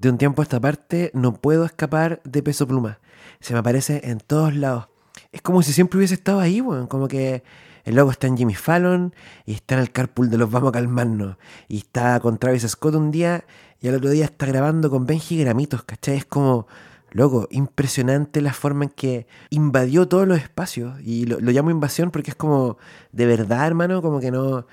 De un tiempo a esta parte no puedo escapar de Peso Pluma. Se me aparece en todos lados. Es como si siempre hubiese estado ahí, weón. Como que el loco está en Jimmy Fallon y está en el carpool de los Vamos a Calmarnos. Y está con Travis Scott un día y al otro día está grabando con Benji Gramitos, ¿cachai? Es como, loco, impresionante la forma en que invadió todos los espacios. Y lo, lo llamo invasión porque es como, de verdad, hermano, como que no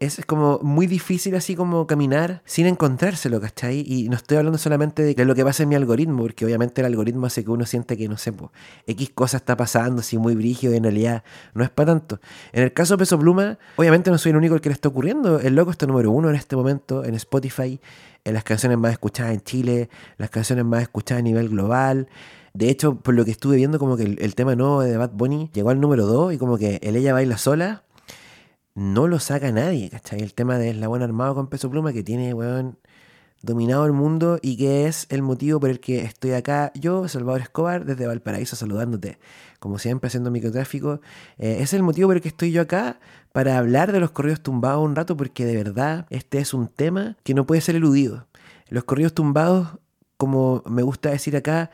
es como muy difícil así como caminar sin encontrárselo, ¿cachai? Y no estoy hablando solamente de lo que pasa en mi algoritmo, porque obviamente el algoritmo hace que uno siente que, no sé, pues, X cosa está pasando así muy brígido y en realidad no es para tanto. En el caso de Peso Pluma, obviamente no soy el único el que le está ocurriendo. El loco está número uno en este momento en Spotify, en las canciones más escuchadas en Chile, las canciones más escuchadas a nivel global. De hecho, por lo que estuve viendo, como que el, tema nuevo de Bad Bunny llegó al número 2 y como que el ella baila sola no lo saca nadie, ¿cachai? El tema del Eslabón Armado con Peso Pluma que tiene, weón, dominado el mundo y que es el motivo por el que estoy acá, yo, Salvador Escobar, desde Valparaíso, saludándote, como siempre haciendo microtráfico. Eh, es el motivo por el que estoy yo acá para hablar de los corridos tumbados un rato, porque de verdad este es un tema que no puede ser eludido. Los corridos tumbados, como me gusta decir acá,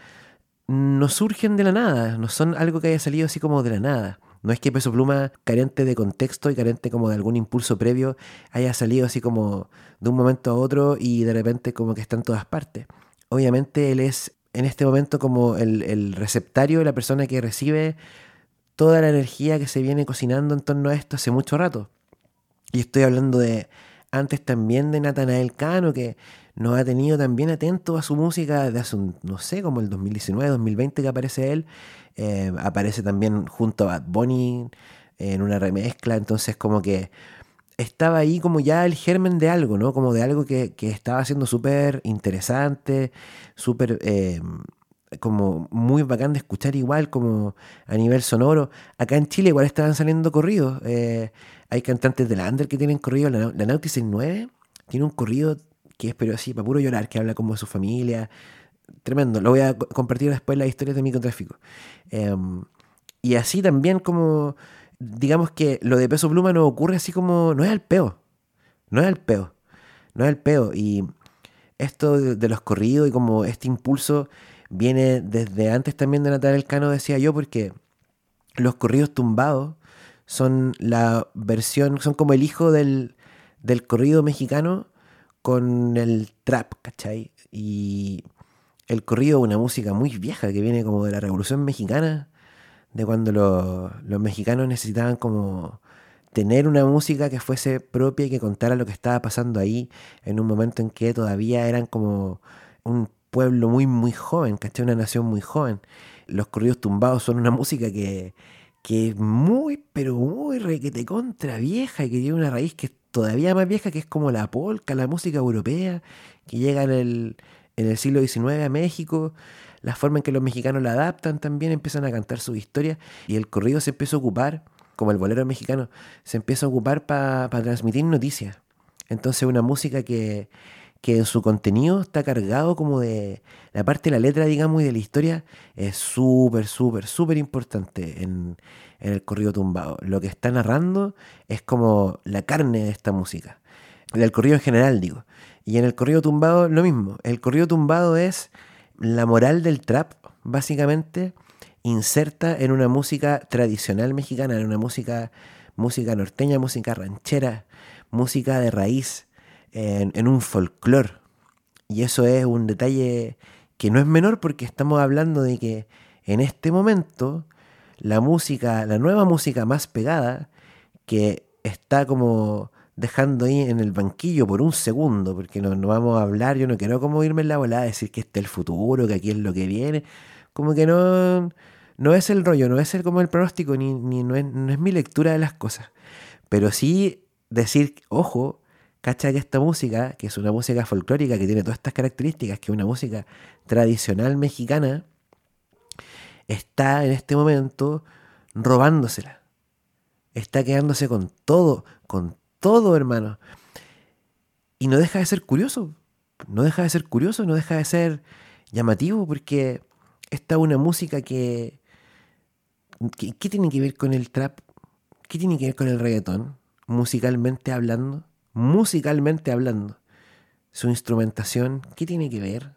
no surgen de la nada, no son algo que haya salido así como de la nada. No es que Peso Pluma, carente de contexto y carente como de algún impulso previo, haya salido así como de un momento a otro y de repente como que está en todas partes. Obviamente él es en este momento como el, el receptario, la persona que recibe toda la energía que se viene cocinando en torno a esto hace mucho rato. Y estoy hablando de antes también de Natanael Cano, que nos ha tenido también atento a su música desde hace un, no sé, como el 2019, 2020 que aparece él. Eh, aparece también junto a Bad Bunny en una remezcla, entonces como que estaba ahí como ya el germen de algo, ¿no? Como de algo que, estaba siendo súper interesante, súper... Eh, como muy bacán de escuchar igual como a nivel sonoro. Acá en Chile igual estaban saliendo corridos. Eh, hay cantantes de la Under que tienen corrido. La, la Nautis 69 tiene un corrido que es pero así, para puro llorar, que habla como de su familia. Tremendo. Lo voy a compartir después las historias de microtráfico. Em, y así también como, digamos que lo de peso pluma no ocurre así como, no es al peo. No es al peo. No es al peo. Y esto de, los corridos y como este impulso viene desde antes también de Natal Cano, decía yo, porque los corridos tumbados son la versión, son como el hijo del, del corrido mexicano con el trap, ¿cachai? Y el corrido es una música muy vieja que viene como de la Revolución Mexicana, de cuando los mexicanos necesitaban como tener una música que fuese propia y que contara lo que estaba pasando ahí en un momento en que todavía eran como un pueblo muy, muy joven, ¿cachai? Una nación muy joven. Los corridos tumbados son una música que, que es muy, pero muy requete contra vieja y que tiene una raíz que todavía más vieja, que es como la polka, la música europea, que llega en el, en el siglo XIX a México, la forma en que los mexicanos la adaptan también, empiezan a cantar su historia y el corrido se empieza a ocupar, como el bolero mexicano, se empieza a ocupar para transmitir noticias. Entonces una música que, que en su contenido está cargado como de la parte de la letra, digamos, y de la historia, es súper, súper, súper importante en, en el corrido tumbado. Lo que está narrando es como la carne de esta música. Del corrido en general, digo. Y en el corrido tumbado lo mismo. El corrido tumbado es la moral del trap, básicamente, inserta en una música tradicional mexicana, en una música, música norteña, música ranchera, música de raíz, en, en un folclore. Y eso es un detalle que no es menor porque estamos hablando de que en este momento la música, la nueva música más pegada, que está como dejando ahí en el banquillo por un segundo, porque no, vamos a hablar, yo no quiero como irme en la volada, decir que este es el futuro, que aquí es lo que viene, como que no, no es el rollo, no es el, como el pronóstico, ni, ni no, es, no es mi lectura de las cosas, pero sí decir, ojo, cacha que esta música, que es una música folclórica, que tiene todas estas características, que es una música tradicional mexicana, está en este momento robándosela. Está quedándose con todo, con todo, hermano. Y no deja de ser curioso. No deja de ser curioso, no deja de ser llamativo, porque esta es una música que. ¿Qué tiene que ver con el trap? ¿Qué tiene que ver con el reggaetón? Musicalmente hablando. Musicalmente hablando. Su instrumentación, ¿qué tiene que ver?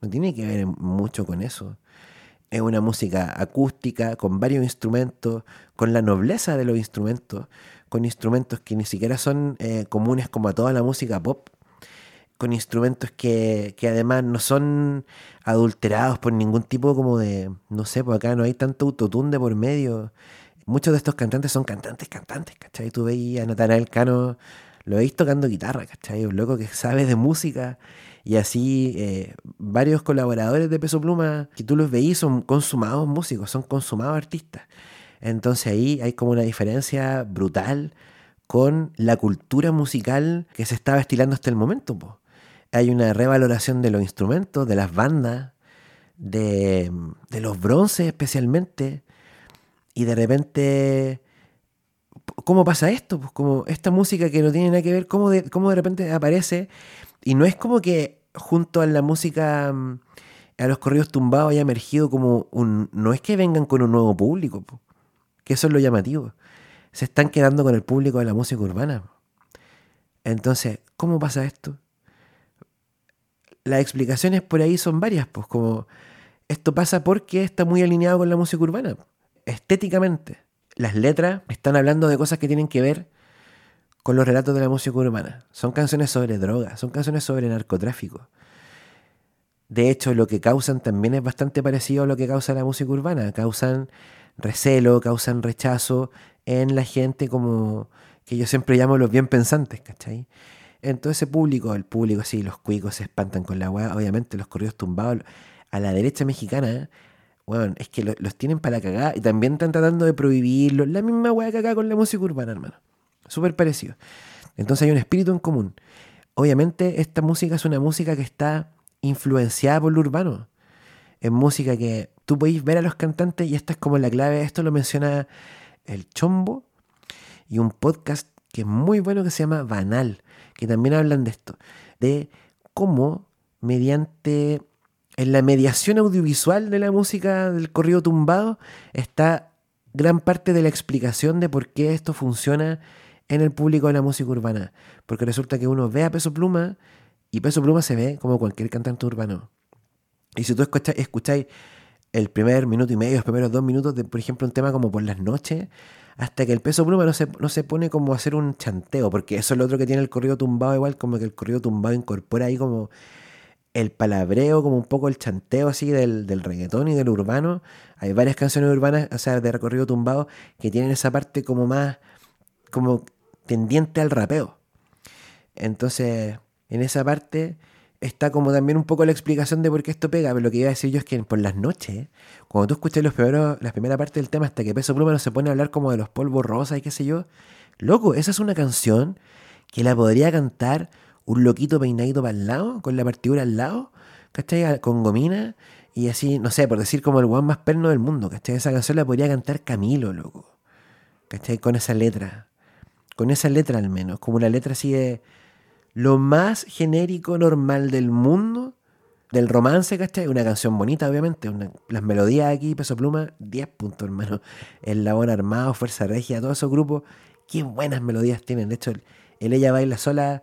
No tiene que ver mucho con eso. Es una música acústica, con varios instrumentos, con la nobleza de los instrumentos, con instrumentos que ni siquiera son eh, comunes como a toda la música pop, con instrumentos que, que, además no son adulterados por ningún tipo como de, no sé, por acá no hay tanto autotune por medio. Muchos de estos cantantes son cantantes, cantantes, ¿cachai? Tú veías a Natanael Cano, lo veis tocando guitarra, ¿cachai? Un loco que sabe de música y así eh, varios colaboradores de Peso Pluma que tú los veís son consumados músicos, son consumados artistas. Entonces ahí hay como una diferencia brutal con la cultura musical que se estaba estilando hasta el momento. Hay una revaloración de los instrumentos, de las bandas, de, los bronces especialmente. Y de repente, ¿cómo pasa esto? Pues como esta música que no tiene nada que ver, ¿cómo de, cómo de repente aparece? Y no es como que junto a la música, mm, a los corridos tumbados haya emergido como un... No es que vengan con un nuevo público que eso es lo llamativo. Se están quedando con el público de la música urbana. Entonces, ¿cómo pasa esto? Las explicaciones por ahí son varias, pues como esto pasa porque está muy alineado con la música urbana, estéticamente. Las letras están hablando de cosas que tienen que ver con los relatos de la música urbana. Son canciones sobre drogas, son canciones sobre narcotráfico. De hecho, lo que causan también es bastante parecido a lo que causa la música urbana. Causan recelo, causan rechazo en la gente como que yo siempre llamo los bien pensantes, ¿cachai? Entonces ese público, el público, sí, los cuicos se espantan con la weá, obviamente los corridos tumbados a la derecha mexicana, bueno, es que los tienen para la cagada y también están tratando de prohibirlo, la misma weá que acá con la música urbana, hermano, súper parecido. Entonces hay un espíritu en común. Obviamente esta música es una música que está influenciada por lo urbano, es música que tú podéis ver a los cantantes y esta es como la clave. Esto lo menciona el Chombo y un podcast que es muy bueno que se llama Banal, que también hablan de esto, de cómo mediante en la mediación audiovisual de la música del corrido tumbado está gran parte de la explicación de por qué esto funciona en el público de la música urbana. Porque resulta que uno ve a Peso Pluma y Peso Pluma se ve como cualquier cantante urbano. Y si tú escucháis el primer minuto y medio, los primeros dos minutos de, por ejemplo, un tema como por las noches, hasta que el peso pluma no se, no se pone como a hacer un chanteo, porque eso es lo otro que tiene el corrido tumbado, igual como que el corrido tumbado incorpora ahí como el palabreo, como un poco el chanteo así del, del reggaetón y del urbano. Hay varias canciones urbanas, o sea, de recorrido tumbado, que tienen esa parte como más, como tendiente al rapeo. Entonces, en esa parte está como también un poco la explicación de por qué esto pega. Pero lo que iba a decir yo es que por las noches, cuando tú escuchas los primeros, la primera parte del tema hasta que Peso Pluma no se pone a hablar como de los polvos rosas y qué sé yo, loco, esa es una canción que la podría cantar un loquito peinadito para el lado, con la partidura al lado, ¿cachai? Con gomina y así, no sé, por decir como el guan más perno del mundo, ¿cachai? Esa canción la podría cantar Camilo, loco, ¿cachai? Con esa letra, con esa letra al menos, como una letra así de lo más genérico, normal del mundo, del romance, ¿cachai? Una canción bonita, obviamente. las melodías aquí, Peso Pluma, 10 puntos, hermano. El Labón Armado, Fuerza Regia, todos esos grupos, qué buenas melodías tienen. De hecho, el, Ella Baila Sola,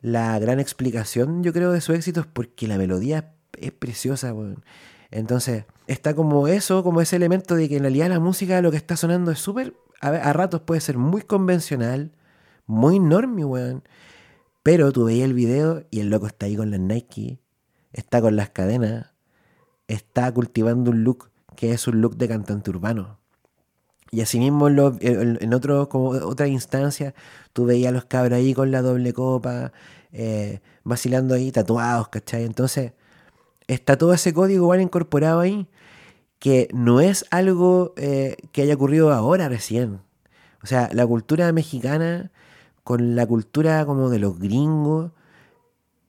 la gran explicación, yo creo, de su éxito es porque la melodía es preciosa, Entonces, está como eso, como ese elemento de que en realidad la música lo que está sonando es súper, a, a, ratos puede ser muy convencional, muy normie, weón. Pero tú veías el video y el loco está ahí con las Nike, está con las cadenas, está cultivando un look que es un look de cantante urbano. Y asimismo en, en, otro, como otra instancia, tú veías a los cabros ahí con la doble copa, eh, vacilando ahí, tatuados, ¿cachai? Entonces, está todo ese código igual incorporado ahí, que no es algo eh, que haya ocurrido ahora recién. O sea, la cultura mexicana con la cultura como de los gringos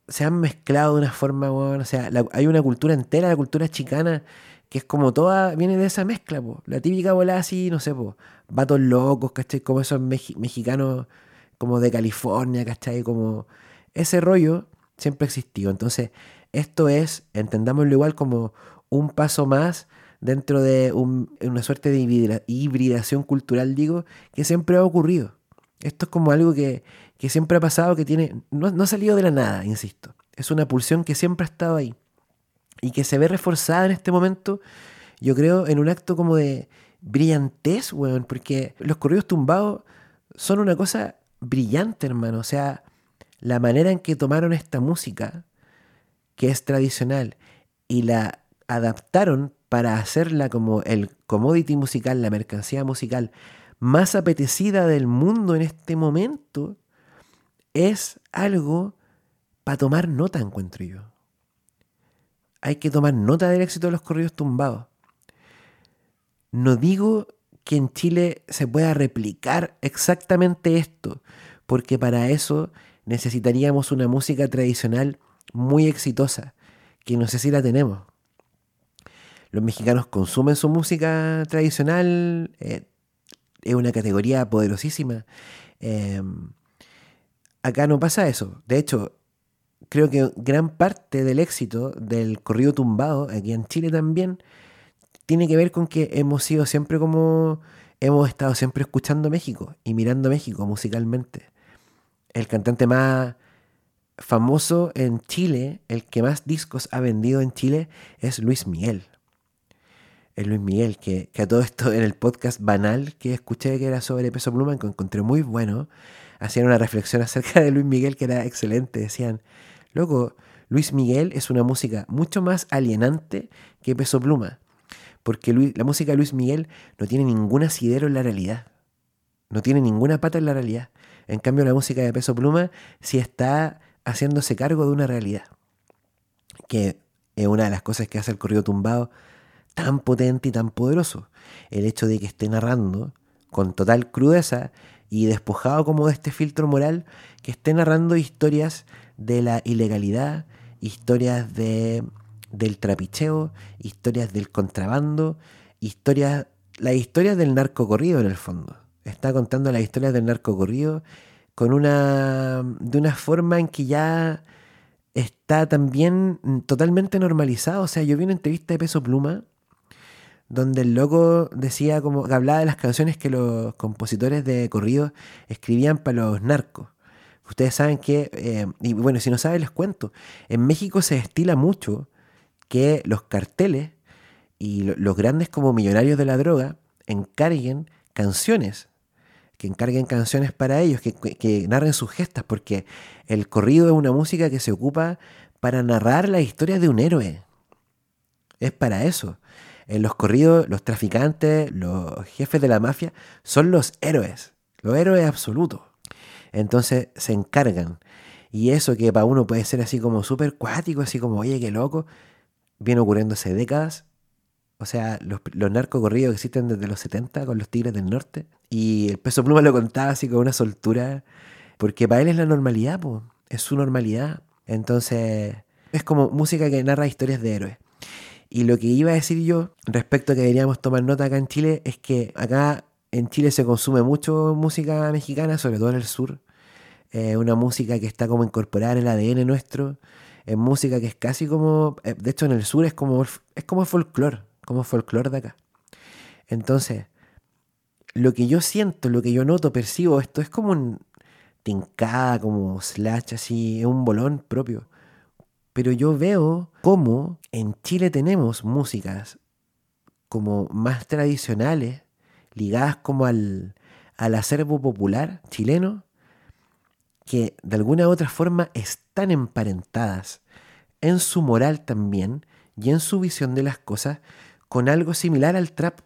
se han mezclado de una forma, o sea, hay una cultura entera, la cultura chicana, que es como toda, viene de esa mezcla, la típica bola así, no sé, po, vatos locos, ¿cachai? Como esos mexicanos como de California, ¿cachai? Como ese rollo siempre existió. Entonces, esto es, entendámoslo igual como un paso más dentro de una suerte de hibridación cultural, digo, que siempre ha ocurrido. Esto es como algo que, siempre ha pasado, que tiene. No, no, ha salido de la nada, insisto. Es una pulsión que siempre ha estado ahí. y que se ve reforzada en este momento, yo creo, en un acto como de brillantez, weón, porque los corridos tumbados son una cosa brillante, hermano. O sea, la manera en que tomaron esta música, que es tradicional, y la adaptaron para hacerla como el commodity musical, la mercancía musical más apetecida del mundo en este momento, es algo para tomar nota, encuentro yo. Hay que tomar nota del éxito de los corridos tumbados. No digo que en Chile se pueda replicar exactamente esto, porque para eso necesitaríamos una música tradicional muy exitosa, que no sé si la tenemos. Los mexicanos consumen su música tradicional, eh, es una categoría poderosísima. Em, acá no pasa eso. De hecho, creo que gran parte del éxito del corrido tumbado, aquí en Chile también, tiene que ver con que hemos sido siempre como, hemos estado siempre escuchando México y mirando México musicalmente. El cantante más famoso en Chile, el que más discos ha vendido en Chile, es Luis Miguel. Es Luis Miguel, que, a todo esto en el podcast banal que escuché que era sobre Peso Pluma, que encontré muy bueno, hacían una reflexión acerca de Luis Miguel que era excelente. Decían, loco, Luis Miguel es una música mucho más alienante que Peso Pluma porque la música de Luis Miguel no tiene ningún asidero en la realidad. No tiene ninguna pata en la realidad. En cambio, la música de Peso Pluma sí está haciéndose cargo de una realidad. Que es una de las cosas que hace el corrido tumbado tan potente y tan poderoso. El hecho de que esté narrando con total crudeza y despojado como de este filtro moral, que esté narrando historias de la ilegalidad, historias de del trapicheo, historias del contrabando, historias, las historias del narco corrido en el fondo. Está contando las historias del narco corrido con una, de una forma en que ya está también totalmente normalizado. O sea, yo vi una entrevista de Peso Pluma donde el loco decía como que hablaba de las canciones que los compositores de corrido escribían para los narcos. Ustedes saben que, eh, y bueno, si no saben les cuento, en México se destila mucho que los carteles y los grandes como millonarios de la droga encarguen canciones, que encarguen canciones para ellos, que, narren sus gestas, porque el corrido es una música que se ocupa para narrar la historia de un héroe. Es para eso. En los corridos, los traficantes, los jefes de la mafia son los héroes, los héroes absolutos. Entonces se encargan. Y eso que para uno puede ser así como súper cuático, así como, oye, qué loco, viene ocurriendo hace décadas. O sea, los, narcocorridos existen desde los 70 con los Tigres del Norte. Y el peso pluma lo contaba así con una soltura. Porque para él es la normalidad, es su normalidad. Entonces, es como música que narra historias de héroes. Y lo que iba a decir yo respecto a que deberíamos tomar nota acá en Chile es que acá en Chile se consume mucho música mexicana, sobre todo en el sur. Eh, una música que está como incorporada en el ADN nuestro es música que es casi como, eh, de hecho en el sur es como, es como folclore, como folclore de acá. Entonces, lo que yo siento, lo que yo noto, percibo, esto es como un tincada, como slash, así, es un bolón propio. Pero yo veo cómo en Chile tenemos músicas como más tradicionales, ligadas como al, al acervo popular chileno, que de alguna u otra forma están emparentadas en su moral también y en su visión de las cosas con algo similar al trap,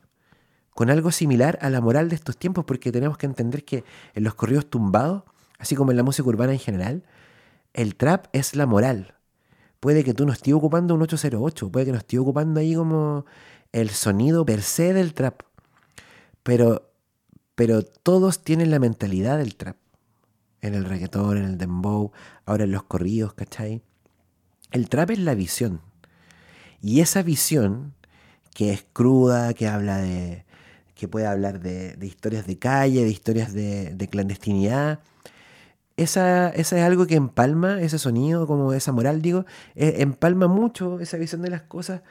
con algo similar a la moral de estos tiempos, porque tenemos que entender que en los corridos tumbados, así como en la música urbana en general, el trap es la moral. Puede que tú no estés ocupando un 808, puede que no estés ocupando ahí como el sonido per se del trap, pero, pero todos tienen la mentalidad del trap en el reggaetón, en el dembow, ahora en los corridos, ¿cachai? El trap es la visión. Y esa visión, que es cruda, que habla de. que puede hablar de, historias de calle, de historias de, clandestinidad. Esa, esa, es algo que empalma, ese sonido, como esa moral, digo, eh, empalma mucho esa visión de las cosas,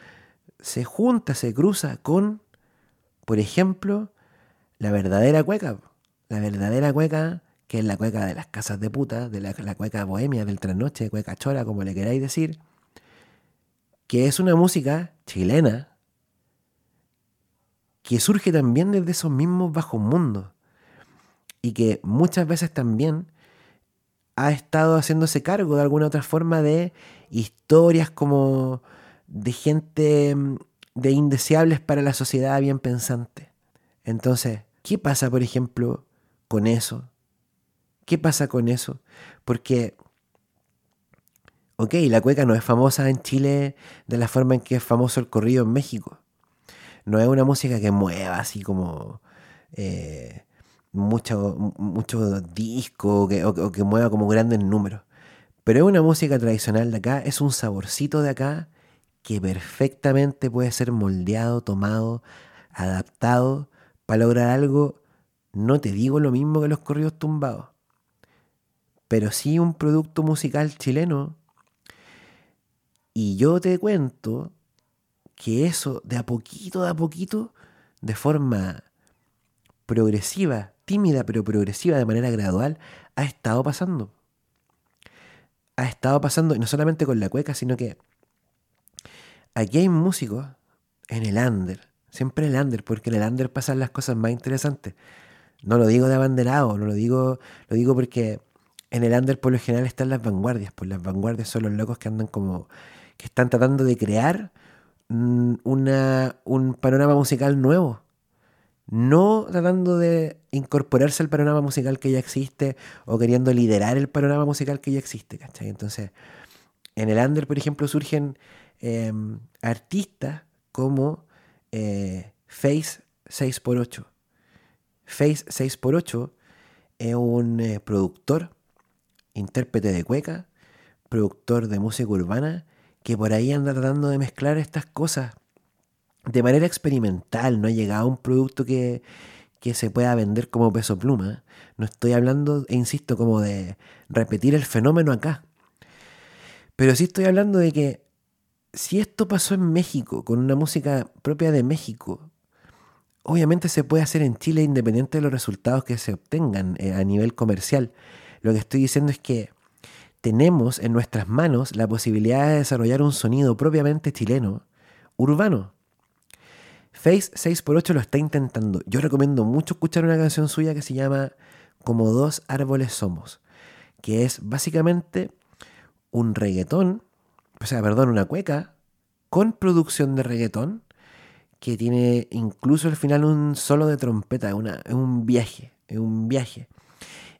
se junta, se cruza con, por ejemplo, la verdadera cueca. La verdadera cueca que es la cueca de las casas de puta, de la, cueca bohemia, del trasnoche, cueca chora, como le queráis decir, que es una música chilena que surge también desde esos mismos bajos mundos y que muchas veces también ha estado haciéndose cargo de alguna otra forma de historias como de gente mm, de indeseables para la sociedad bien pensante. Entonces, ¿qué pasa, por ejemplo, con eso? ¿Qué pasa con eso? Porque, ok, la cueca no es famosa en Chile de la forma en que es famoso el corrido en México. No es una música que mueva así como eh, mucho, mucho disco o que, mueva como grandes números. Pero es una música tradicional de acá, es un saborcito de acá que perfectamente puede ser moldeado, tomado, adaptado para lograr algo, no te digo lo mismo que los corridos tumbados, pero sí un producto musical chileno. Y yo te cuento que eso de a poquito, de a poquito, de forma progresiva, tímida pero progresiva, de manera gradual, ha estado pasando. Ha estado pasando, y no solamente con la cueca, sino que aquí hay músicos en el under, siempre en el under, porque en el under pasan las cosas más interesantes. No lo digo de abanderado, no lo digo, lo digo porque en el under por lo general están las vanguardias, pues las vanguardias son los locos que andan como, que están tratando de crear una, un panorama musical nuevo no tratando de incorporarse al panorama musical que ya existe o queriendo liderar el panorama musical que ya existe, ¿cachai? Entonces, en el under, por ejemplo, surgen em, artistas como eh, Face 6x8. Face 6x8 es un eh, productor, intérprete de cueca, productor de música urbana, que por ahí anda tratando de mezclar estas cosas de manera experimental, no ha llegado a un producto que, se pueda vender como peso pluma. No estoy hablando, e insisto, como de repetir el fenómeno acá. Pero sí estoy hablando de que si esto pasó en México, con una música propia de México, obviamente se puede hacer en Chile independiente de los resultados que se obtengan eh, a nivel comercial. Lo que estoy diciendo es que tenemos en nuestras manos la posibilidad de desarrollar un sonido propiamente chileno, urbano, Face 6x8 lo está intentando. Yo recomiendo mucho escuchar una canción suya que se llama Como dos árboles somos, que es básicamente un reggaetón, o sea, perdón, una cueca con producción de reggaetón que tiene incluso al final un solo de trompeta, una, un viaje, un viaje.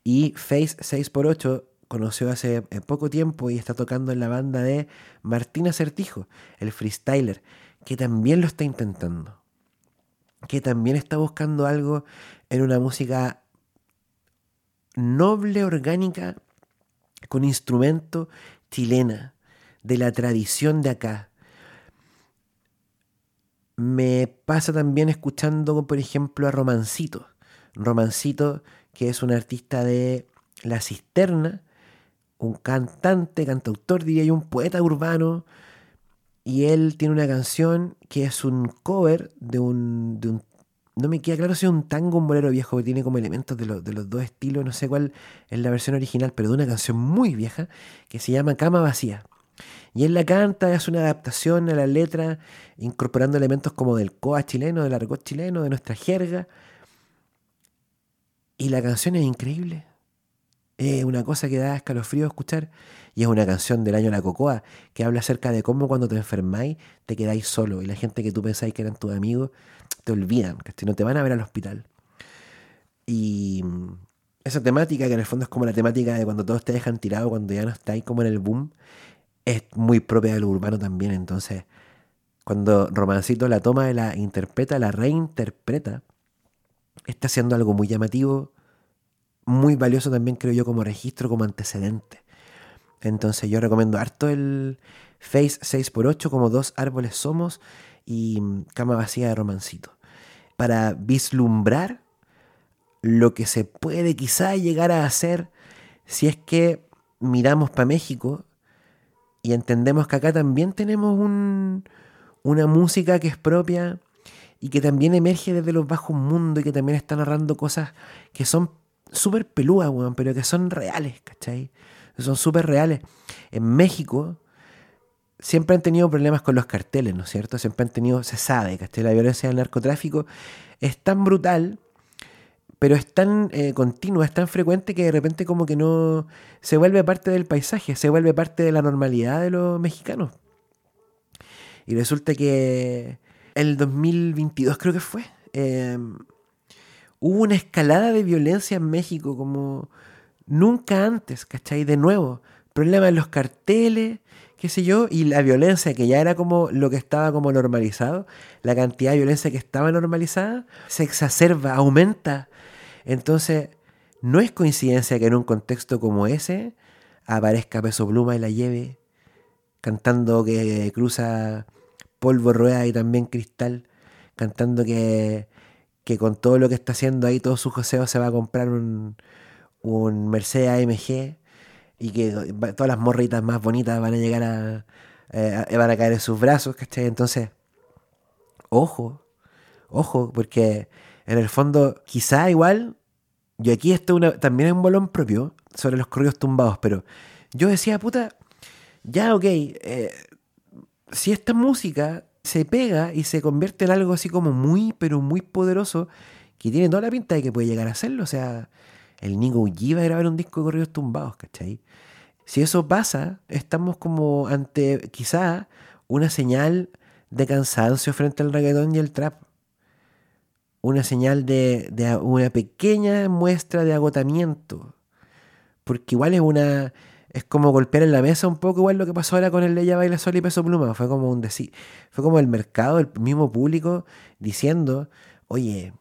Y Face 6x8 conoció hace eh, poco tiempo y está tocando en la banda de Martina Certijo, el freestyler, que también lo está intentando que también está buscando algo en una música noble, orgánica, con instrumento chilena, de la tradición de acá. Me pasa también escuchando, por ejemplo, a Romancito. Romancito, que es un artista de La Cisterna, un cantante, cantautor, diría yo, un poeta urbano, y él tiene una canción que es un cover de un, de un no me queda claro si es un tango bolero viejo que tiene como elementos de, de, los dos estilos, no sé cuál es la versión original, pero de una canción muy vieja que se llama Cama Vacía. Y él la canta, es una adaptación a la letra, incorporando elementos como del coa chileno, del argot chileno, de nuestra jerga. Y la canción es increíble. Es una cosa que da escalofrío escuchar. Y es una canción del año La Cocoa que habla acerca de cómo cuando te enfermáis te quedáis solo. Y la gente que tú pensáis que eran tus amigos te olvidan, que no te van a ver al hospital. Y esa temática, que en el fondo es como la temática de cuando todos te dejan tirado, cuando ya no estáis como en el boom, es muy propia del urbano también. Entonces, cuando Romancito la toma y la interpreta, la reinterpreta, está haciendo algo muy llamativo muy valioso también, creo yo, como registro, como antecedente. Entonces yo recomiendo harto el Face 6x8 como dos árboles somos y cama vacía de romancito. Para vislumbrar lo que se puede quizá llegar a hacer si es que miramos para México y entendemos que acá también tenemos un, una música que es propia y que también emerge desde los bajos mundos y que también está narrando cosas que son súper pelúas, weón, pero que son reales, ¿cachai? Son súper reales. En México, siempre han tenido problemas con los carteles, ¿no es cierto? Siempre han tenido, se sabe, que La violencia del narcotráfico es tan brutal, pero es tan eh, continua, es tan frecuente que de repente como que no se vuelve parte del paisaje, se vuelve parte de la normalidad de los mexicanos. Y resulta que el 2022 creo que fue, em, hubo una escalada de violencia en México como nunca antes, ¿cachai? De nuevo, problemas en los carteles, qué sé yo, y la violencia que ya era como lo que estaba como normalizado, la cantidad de violencia que estaba normalizada, se exacerba, aumenta. Entonces, no es coincidencia que en un contexto como ese aparezca Peso Pluma y la lleve cantando que cruza polvo, rueda y también cristal, cantando que, que con todo lo que está haciendo ahí, todo su joseo se va a comprar un, un Mercedes AMG y que todas las morritas más bonitas van a llegar a, eh, van a caer en sus brazos, ¿cachai? Entonces, ojo, ojo, porque en el fondo, quizá igual, yo aquí esto también es un bolón propio sobre los corridos tumbados, pero yo decía, puta, ya, ok, eh, si esta música se pega y se convierte en algo así como muy, pero muy poderoso, que tiene toda la pinta de que puede llegar a hacerlo, o sea, el Nico G va a grabar un disco de corridos tumbados, ¿cachai? Si eso pasa, estamos como ante quizá una señal de cansancio frente al reggaetón y el trap. Una señal de, una pequeña muestra de agotamiento. Porque igual es una. Es como golpear en la mesa un poco, igual lo que pasó ahora con el Leya Baila Sol y Peso Pluma. Fue como un decir. Fue como el mercado, el mismo público, diciendo, oye,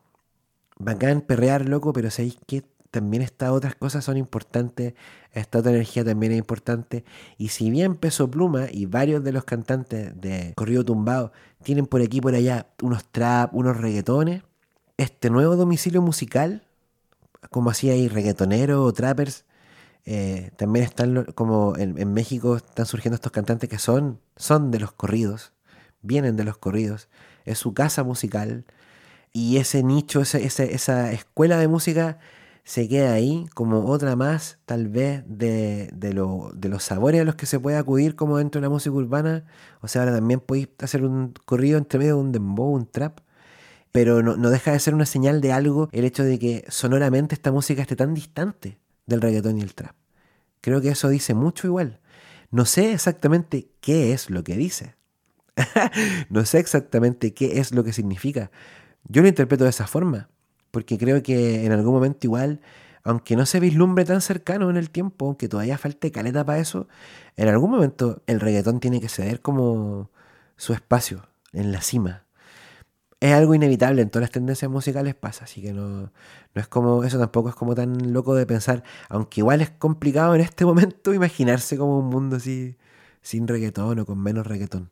bacán perrear, loco, pero ¿sabéis qué? también estas otras cosas son importantes, esta otra energía también es importante. Y si bien Peso Pluma y varios de los cantantes de Corrido Tumbado tienen por aquí y por allá unos trap, unos reggaetones, este nuevo domicilio musical, como así hay reggaetoneros o trappers, eh, también están como en, México están surgiendo estos cantantes que son, son de los corridos, vienen de los corridos, es su casa musical y ese nicho, esa escuela de música se queda ahí como otra más, tal vez, de, de, los sabores a los que se puede acudir como dentro de la música urbana. O sea, ahora también podéis hacer un corrido entre medio de un dembow, un trap. Pero no, no, deja de ser una señal de algo el hecho de que sonoramente esta música esté tan distante del reggaetón y el trap. Creo que eso dice mucho igual. No sé exactamente qué es lo que dice. no sé exactamente qué es lo que significa. Yo lo interpreto de esa forma porque creo que en algún momento igual, aunque no se vislumbre tan cercano en el tiempo, aunque todavía falte caleta para eso, en algún momento el reggaetón tiene que ceder como su espacio en la cima. Es algo inevitable, en todas las tendencias musicales pasa, así que no, no es como, eso tampoco es como tan loco de pensar, aunque igual es complicado en este momento imaginarse como un mundo así, sin reggaetón o con menos reggaetón.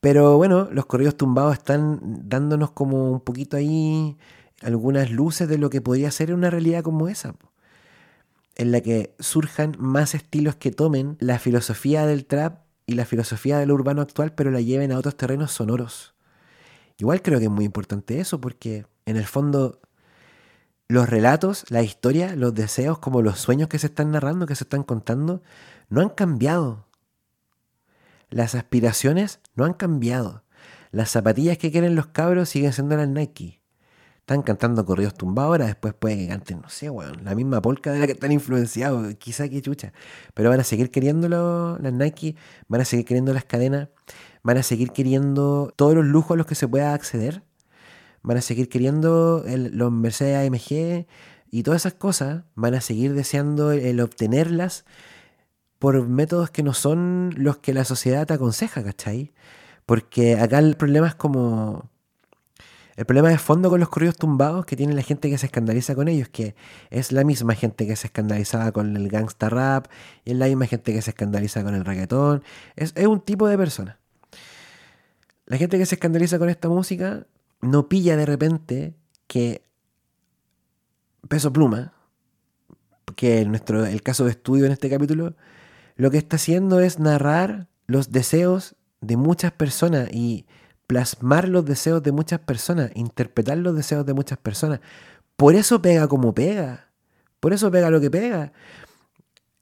Pero bueno, los corridos tumbados están dándonos como un poquito ahí algunas luces de lo que podría ser una realidad como esa, en la que surjan más estilos que tomen la filosofía del trap y la filosofía del urbano actual, pero la lleven a otros terrenos sonoros. Igual creo que es muy importante eso, porque en el fondo los relatos, la historia, los deseos, como los sueños que se están narrando, que se están contando, no han cambiado. Las aspiraciones no han cambiado. Las zapatillas que quieren los cabros siguen siendo las Nike. Están cantando corridos tumbados ahora, después puede que canten, no sé, weón, la misma polka de la que están influenciados, quizá que chucha. Pero van a seguir queriendo las Nike, van a seguir queriendo las cadenas, van a seguir queriendo todos los lujos a los que se pueda acceder, van a seguir queriendo los Mercedes AMG y todas esas cosas, van a seguir deseando el obtenerlas por métodos que no son los que la sociedad te aconseja, ¿cachai? Porque acá el problema es como el problema de fondo con los corridos tumbados que tiene la gente que se escandaliza con ellos, que es la misma gente que se escandalizaba con el gangsta rap, y es la misma gente que se escandaliza con el reggaetón. Es, un tipo de persona. La gente que se escandaliza con esta música no pilla de repente que Peso Pluma, que nuestro, el caso de estudio en este capítulo, lo que está haciendo es narrar los deseos de muchas personas y plasmar los deseos de muchas personas, interpretar los deseos de muchas personas. Por eso pega como pega. Por eso pega lo que pega.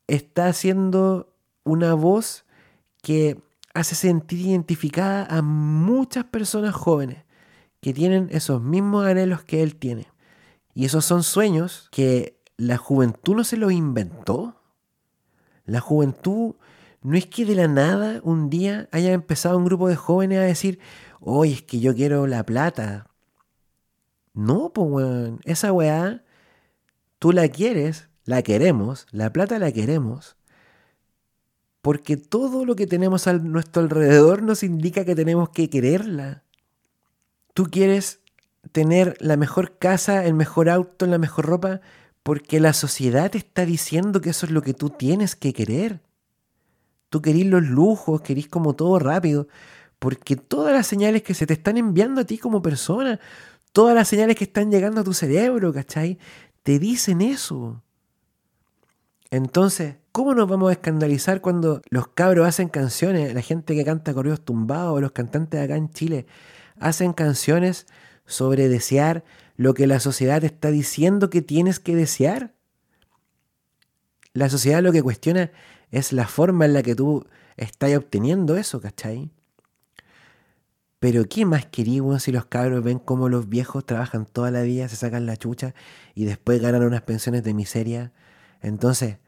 Está haciendo una voz que hace sentir identificada a muchas personas jóvenes que tienen esos mismos anhelos que él tiene. Y esos son sueños que la juventud no se los inventó. La juventud no es que de la nada un día haya empezado un grupo de jóvenes a decir, oye, es que yo quiero la plata. No, pues. Esa weá, tú la quieres, la queremos, la plata la queremos, porque todo lo que tenemos a nuestro alrededor nos indica que tenemos que quererla. Tú quieres tener la mejor casa, el mejor auto, la mejor ropa, porque la sociedad te está diciendo que eso es lo que tú tienes que querer. Tú querís los lujos, querís como todo rápido, porque todas las señales que se te están enviando a ti como persona, todas las señales que están llegando a tu cerebro, ¿cachai? Te dicen eso. Entonces, ¿cómo nos vamos a escandalizar cuando los cabros hacen canciones, la gente que canta corridos tumbados, los cantantes acá en Chile, hacen canciones sobre desear lo que la sociedad te está diciendo que tienes que desear? La sociedad lo que cuestiona es la forma en la que tú estás obteniendo eso, ¿cachai? Pero ¿qué más queríamos si los cabros ven cómo los viejos trabajan toda la vida, se sacan la chucha y después ganan unas pensiones de miseria? Entonces,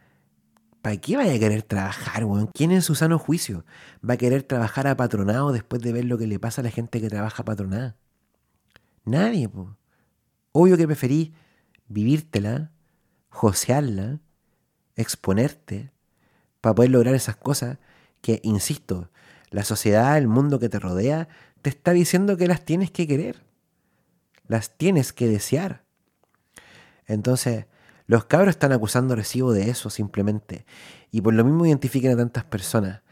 ¿para qué vaya a querer trabajar, weón? ¿Quién en su sano juicio va a querer trabajar a patronado después de ver lo que le pasa a la gente que trabaja patronada? Nadie, po. Obvio que preferí vivírtela, josearla, exponerte, para poder lograr esas cosas que, insisto, la sociedad, el mundo que te rodea, te está diciendo que las tienes que querer, las tienes que desear. Entonces, los cabros están acusando recibo de eso simplemente. Y por lo mismo identifican a tantas personas.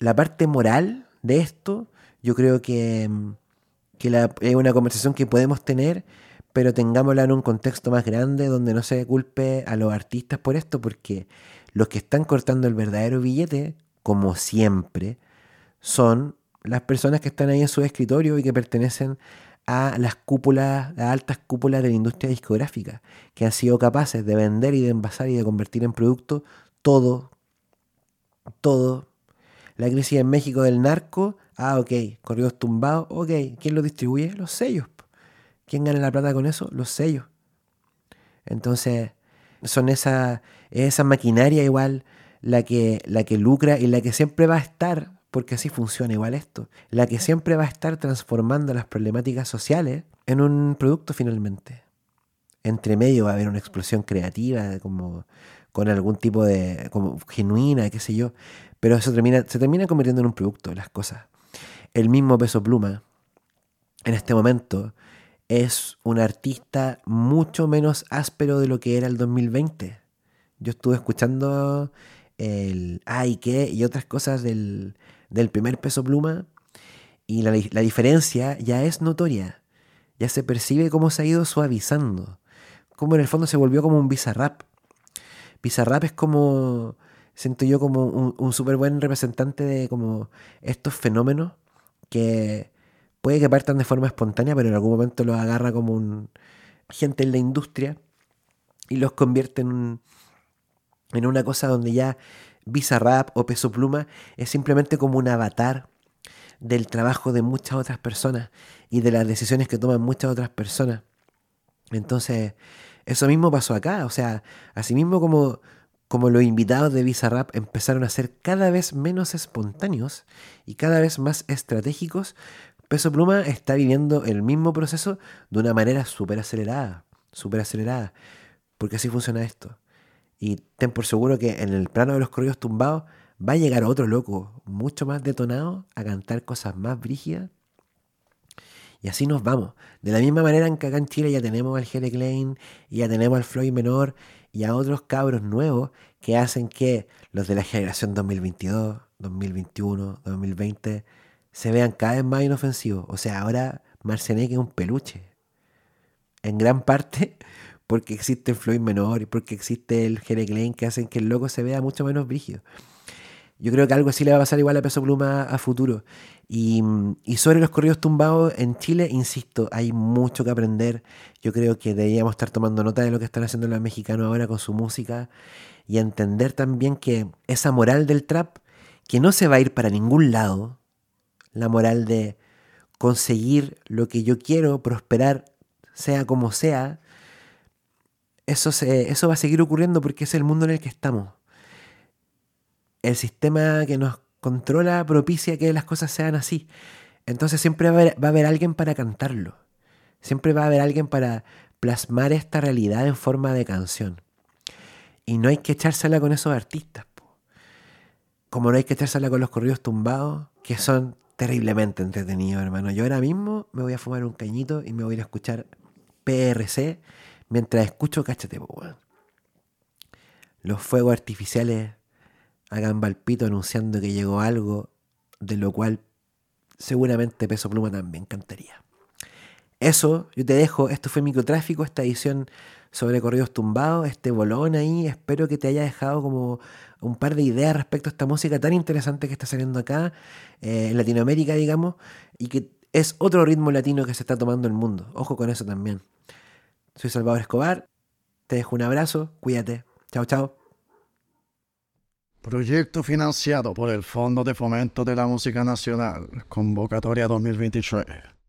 La parte moral de esto, yo creo que, que es una conversación que podemos tener, pero tengámosla en un contexto más grande donde no se culpe a los artistas por esto, porque los que están cortando el verdadero billete, como siempre, son las personas que están ahí en su escritorio y que pertenecen a las cúpulas, a altas cúpulas de la industria discográfica, que han sido capaces de vender y de envasar y de convertir en producto todo, todo. La crisis en México del narco, ah, ok, corridos tumbados, ok, ¿quién lo distribuye? Los sellos. ¿Quién gana la plata con eso? Los sellos. Entonces, son esa, esa maquinaria igual la que, la que lucra y la que siempre va a estar porque así funciona igual esto, la que siempre va a estar transformando las problemáticas sociales en un producto finalmente. Entre medio va a haber una explosión creativa, como con algún tipo de, como genuina, qué sé yo, pero eso termina, se termina convirtiendo en un producto, las cosas. El mismo peso pluma, en este momento, es un artista mucho menos áspero de lo que era el 2020. Yo estuve escuchando el ay qué y otras cosas del, del primer peso pluma y la, diferencia ya es notoria. Ya se percibe cómo se ha ido suavizando. Como en el fondo se volvió como un bizarrap. Bizarrap es como, siento yo como un, un súper buen representante de como estos fenómenos que puede que partan de forma espontánea, pero en algún momento los agarra como un gente en la industria y los convierte en, en una cosa donde ya Bizarrap o Peso Pluma es simplemente como un avatar del trabajo de muchas otras personas y de las decisiones que toman muchas otras personas. Entonces, eso mismo pasó acá. O sea, asimismo como, como los invitados de Bizarrap empezaron a ser cada vez menos espontáneos y cada vez más estratégicos, Peso Pluma está viviendo el mismo proceso de una manera súper acelerada, súper acelerada. Porque así funciona esto. Y ten por seguro que en el plano de los corridos tumbados va a llegar otro loco, mucho más detonado, a cantar cosas más brígidas. Y así nos vamos. De la misma manera en que acá en Chile ya tenemos al Jere Klein, y ya tenemos al Floyd Menor, y a otros cabros nuevos que hacen que los de la generación 2022, 2021, 2020 se vean cada vez más inofensivos. O sea, ahora Marceneque es un peluche. En gran parte porque existe el Floyd menor y porque existe el Jere Klein que hacen que el loco se vea mucho menos brígido. Yo creo que algo así le va a pasar igual a Peso Pluma a futuro. Y, sobre los corridos tumbados en Chile, insisto, hay mucho que aprender. Yo creo que deberíamos estar tomando nota de lo que están haciendo los mexicanos ahora con su música y entender también que esa moral del trap que no se va a ir para ningún lado, la moral de conseguir lo que yo quiero, prosperar, sea como sea, eso, se, eso va a seguir ocurriendo porque es el mundo en el que estamos. El sistema que nos controla propicia que las cosas sean así. Entonces siempre va a, haber, alguien para cantarlo. Siempre va a haber alguien para plasmar esta realidad en forma de canción. Y no hay que echársela con esos artistas. Como no hay que echársela con los corridos tumbados, que son terriblemente entretenidos, hermano. Yo ahora mismo me voy a fumar un cañito y me voy a ir a escuchar PRC mientras escucho, cáchate, Los fuegos artificiales hagan Valpito anunciando que llegó algo de lo cual seguramente Peso Pluma también cantaría. Eso, yo te dejo, esto fue Microtráfico, esta edición sobre corridos tumbados, este bolón ahí, espero que te haya dejado como un par de ideas respecto a esta música tan interesante que está saliendo acá, eh, en Latinoamérica, digamos, y que es otro ritmo latino que se está tomando el mundo. Ojo con eso también. Soy Salvador Escobar, te dejo un abrazo, cuídate. Chao, chao. Proyecto financiado por el Fondo de Fomento de la Música Nacional, convocatoria 2023.